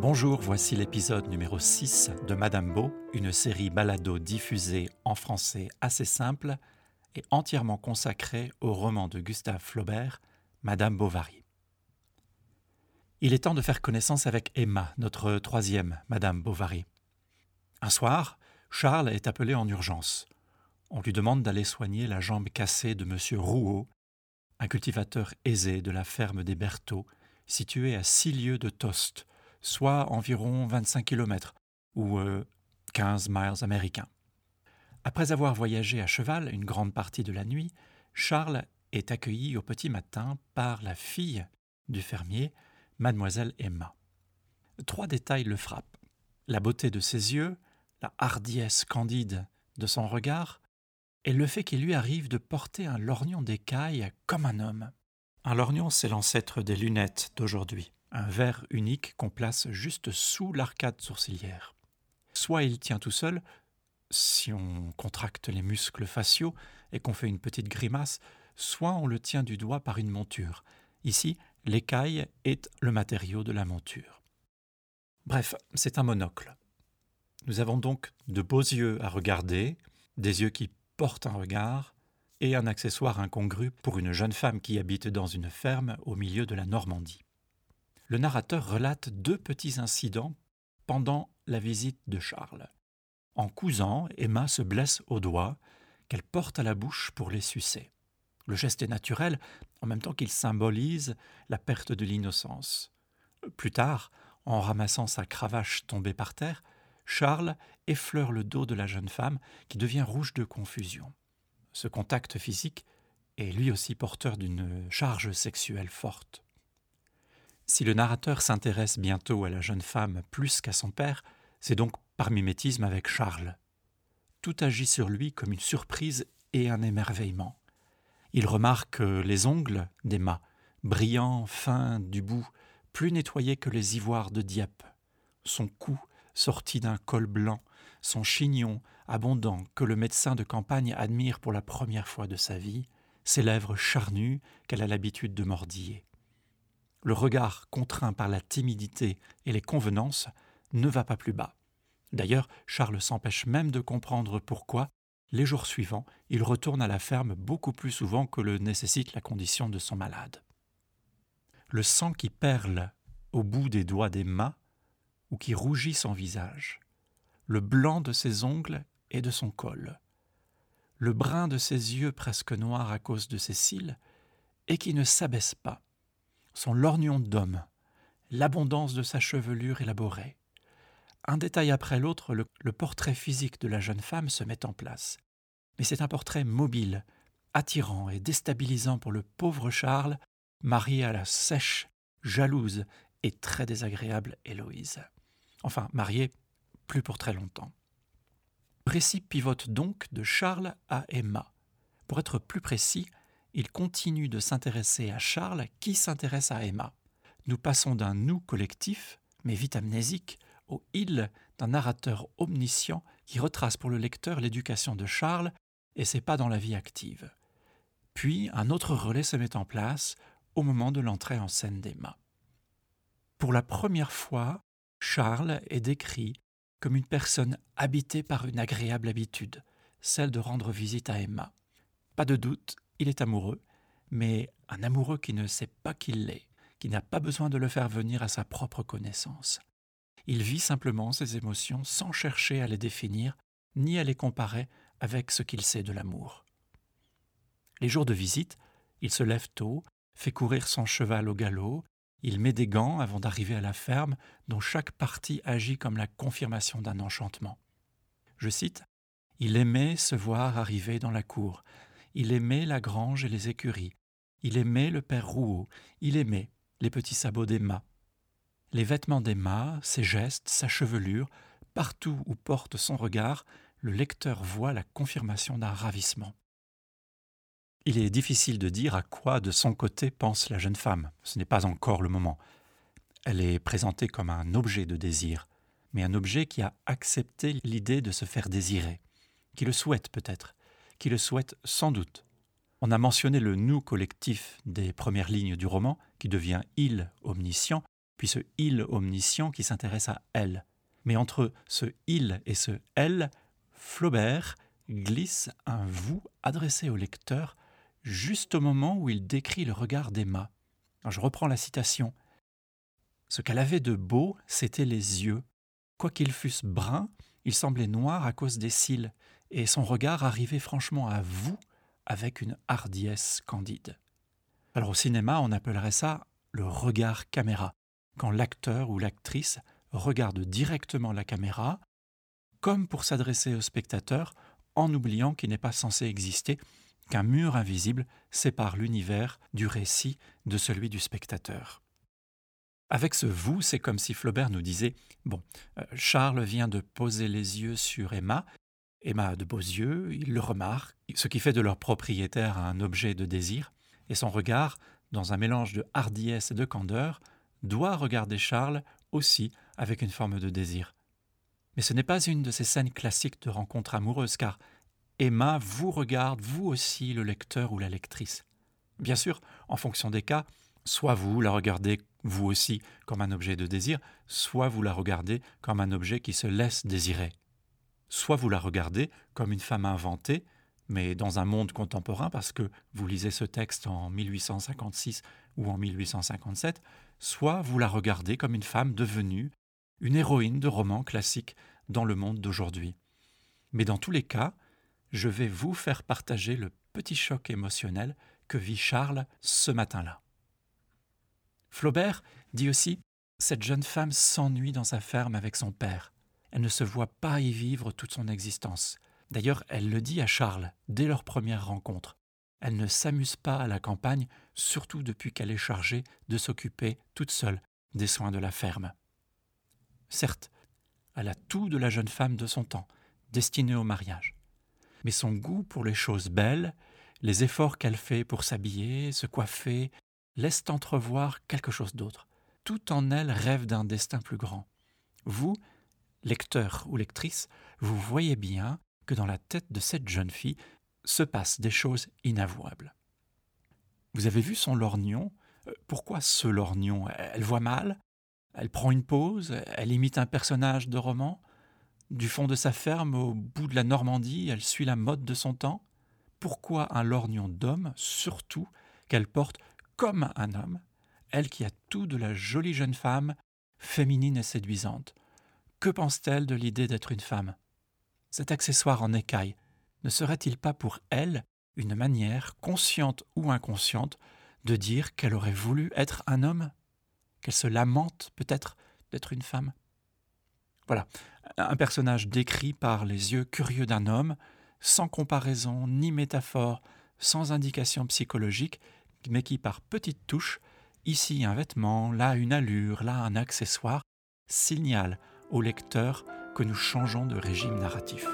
Bonjour, voici l'épisode numéro 6 de Madame Beau, une série balado diffusée en français assez simple et entièrement consacrée au roman de Gustave Flaubert, Madame Bovary. Il est temps de faire connaissance avec Emma, notre troisième Madame Bovary. Un soir, Charles est appelé en urgence. On lui demande d'aller soigner la jambe cassée de M. Rouault, un cultivateur aisé de la ferme des Berthaud, située à six lieues de Tost, soit environ 25 km ou 15 euh, miles américains. Après avoir voyagé à cheval une grande partie de la nuit, Charles est accueilli au petit matin par la fille du fermier, mademoiselle Emma. Trois détails le frappent. La beauté de ses yeux, la hardiesse candide de son regard, et le fait qu'il lui arrive de porter un lorgnon d'écaille comme un homme. Un lorgnon, c'est l'ancêtre des lunettes d'aujourd'hui un verre unique qu'on place juste sous l'arcade sourcilière. Soit il tient tout seul, si on contracte les muscles faciaux et qu'on fait une petite grimace, soit on le tient du doigt par une monture. Ici, l'écaille est le matériau de la monture. Bref, c'est un monocle. Nous avons donc de beaux yeux à regarder, des yeux qui portent un regard, et un accessoire incongru pour une jeune femme qui habite dans une ferme au milieu de la Normandie le narrateur relate deux petits incidents pendant la visite de Charles. En cousant, Emma se blesse au doigt, qu'elle porte à la bouche pour les sucer. Le geste est naturel, en même temps qu'il symbolise la perte de l'innocence. Plus tard, en ramassant sa cravache tombée par terre, Charles effleure le dos de la jeune femme qui devient rouge de confusion. Ce contact physique est lui aussi porteur d'une charge sexuelle forte. Si le narrateur s'intéresse bientôt à la jeune femme plus qu'à son père, c'est donc par mimétisme avec Charles. Tout agit sur lui comme une surprise et un émerveillement. Il remarque les ongles d'Emma, brillants, fins du bout, plus nettoyés que les ivoires de Dieppe, son cou sorti d'un col blanc, son chignon abondant que le médecin de campagne admire pour la première fois de sa vie, ses lèvres charnues qu'elle a l'habitude de mordiller le regard contraint par la timidité et les convenances ne va pas plus bas. D'ailleurs, Charles s'empêche même de comprendre pourquoi, les jours suivants, il retourne à la ferme beaucoup plus souvent que le nécessite la condition de son malade. Le sang qui perle au bout des doigts d'Emma, ou qui rougit son visage, le blanc de ses ongles et de son col, le brun de ses yeux presque noirs à cause de ses cils, et qui ne s'abaisse pas, son lorgnon d'homme, l'abondance de sa chevelure élaborée. Un détail après l'autre, le, portrait physique de la jeune femme se met en place. Mais c'est un portrait mobile, attirant et déstabilisant pour le pauvre Charles, marié à la sèche, jalouse et très désagréable Héloïse. Enfin, marié plus pour très longtemps. Précis pivote donc de Charles à Emma. Pour être plus précis, il continue de s'intéresser à Charles qui s'intéresse à Emma. Nous passons d'un nous collectif, mais vite amnésique, au il d'un narrateur omniscient qui retrace pour le lecteur l'éducation de Charles et ses pas dans la vie active. Puis un autre relais se met en place au moment de l'entrée en scène d'Emma. Pour la première fois, Charles est décrit comme une personne habitée par une agréable habitude, celle de rendre visite à Emma. Pas de doute, il est amoureux, mais un amoureux qui ne sait pas qu'il l'est, qui n'a pas besoin de le faire venir à sa propre connaissance. Il vit simplement ses émotions sans chercher à les définir, ni à les comparer avec ce qu'il sait de l'amour. Les jours de visite, il se lève tôt, fait courir son cheval au galop, il met des gants avant d'arriver à la ferme dont chaque partie agit comme la confirmation d'un enchantement. Je cite Il aimait se voir arriver dans la cour, il aimait la grange et les écuries. Il aimait le père Rouault. Il aimait les petits sabots d'Emma. Les vêtements d'Emma, ses gestes, sa chevelure, partout où porte son regard, le lecteur voit la confirmation d'un ravissement. Il est difficile de dire à quoi de son côté pense la jeune femme. Ce n'est pas encore le moment. Elle est présentée comme un objet de désir, mais un objet qui a accepté l'idée de se faire désirer, qui le souhaite peut-être, qui le souhaite sans doute. On a mentionné le nous collectif des premières lignes du roman, qui devient il omniscient, puis ce il omniscient qui s'intéresse à elle. Mais entre ce il et ce elle, Flaubert glisse un vous adressé au lecteur juste au moment où il décrit le regard d'Emma. Je reprends la citation. Ce qu'elle avait de beau, c'étaient les yeux. Quoiqu'ils fussent bruns, ils semblaient noirs à cause des cils, et son regard arrivait franchement à vous avec une hardiesse candide. Alors au cinéma, on appellerait ça le regard caméra, quand l'acteur ou l'actrice regarde directement la caméra, comme pour s'adresser au spectateur, en oubliant qu'il n'est pas censé exister, qu'un mur invisible sépare l'univers du récit de celui du spectateur. Avec ce vous, c'est comme si Flaubert nous disait Bon, euh, Charles vient de poser les yeux sur Emma. Emma a de beaux yeux, il le remarque, ce qui fait de leur propriétaire un objet de désir, et son regard, dans un mélange de hardiesse et de candeur, doit regarder Charles aussi avec une forme de désir. Mais ce n'est pas une de ces scènes classiques de rencontre amoureuse, car Emma vous regarde, vous aussi, le lecteur ou la lectrice. Bien sûr, en fonction des cas, soit vous la regardez vous aussi comme un objet de désir, soit vous la regardez comme un objet qui se laisse désirer. Soit vous la regardez comme une femme inventée, mais dans un monde contemporain, parce que vous lisez ce texte en 1856 ou en 1857, soit vous la regardez comme une femme devenue une héroïne de roman classique dans le monde d'aujourd'hui. Mais dans tous les cas, je vais vous faire partager le petit choc émotionnel que vit Charles ce matin-là. Flaubert dit aussi Cette jeune femme s'ennuie dans sa ferme avec son père. Elle ne se voit pas y vivre toute son existence. D'ailleurs, elle le dit à Charles dès leur première rencontre. Elle ne s'amuse pas à la campagne, surtout depuis qu'elle est chargée de s'occuper toute seule des soins de la ferme. Certes, elle a tout de la jeune femme de son temps, destinée au mariage. Mais son goût pour les choses belles, les efforts qu'elle fait pour s'habiller, se coiffer, laissent entrevoir quelque chose d'autre. Tout en elle rêve d'un destin plus grand. Vous, lecteur ou lectrice, vous voyez bien que dans la tête de cette jeune fille se passent des choses inavouables. Vous avez vu son lorgnon? Euh, Pourquoi ce lorgnon? Elle voit mal? Elle prend une pause? Elle imite un personnage de roman? Du fond de sa ferme, au bout de la Normandie, elle suit la mode de son temps. Pourquoi un lorgnon d'homme, surtout qu'elle porte comme un homme, elle qui a tout de la jolie jeune femme, féminine et séduisante? Que pense-t-elle de l'idée d'être une femme? Cet accessoire en écaille ne serait-il pas pour elle une manière, consciente ou inconsciente, de dire qu'elle aurait voulu être un homme? Qu'elle se lamente peut-être d'être une femme? Voilà, un personnage décrit par les yeux curieux d'un homme, sans comparaison ni métaphore, sans indication psychologique, mais qui par petites touches, ici un vêtement, là une allure, là un accessoire, signale au lecteur que nous changeons de régime narratif.